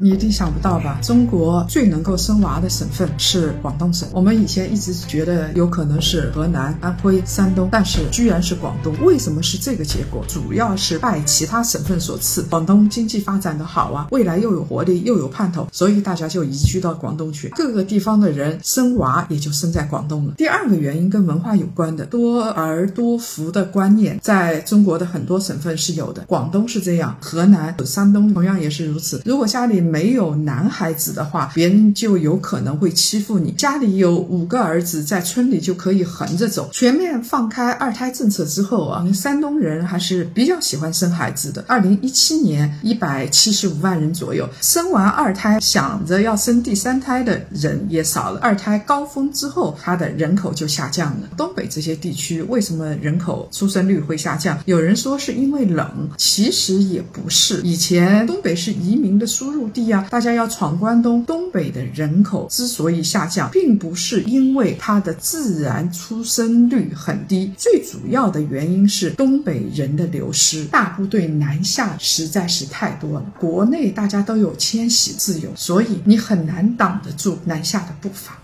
你一定想不到吧？中国最能够生娃的省份是广东省。我们以前一直觉得有可能是河南、安徽、山东，但是居然是广东。为什么是这个结果？主要是拜其他省份所赐。广东经济发展的好啊，未来又有活力又有盼头，所以大家就移居到广东去。各个地方的人生娃也就生在广东了。第二个原因跟文化有关的，多儿多福的观念在中国的很多省份是有的。广东是这样，河南、山东同样也是如此。如果家里没有男孩子的话，别人就有可能会欺负你。家里有五个儿子，在村里就可以横着走。全面放开二胎政策之后啊，山东人还是比较喜欢生孩子的。二零一七年一百七十五万人左右，生完二胎想着要生第三胎的人也少了。二胎高峰之后，它的人口就下降了。东北这些地区为什么人口出生率会下降？有人说是因为冷，其实也不是。以前东北是移民的输入地啊。大家要闯关东，东北的人口之所以下降，并不是因为它的自然出生率很低，最主要的原因是东北人的流失，大部队南下实在是太多了。国内大家都有迁徙自由，所以你很难挡得住南下的步伐。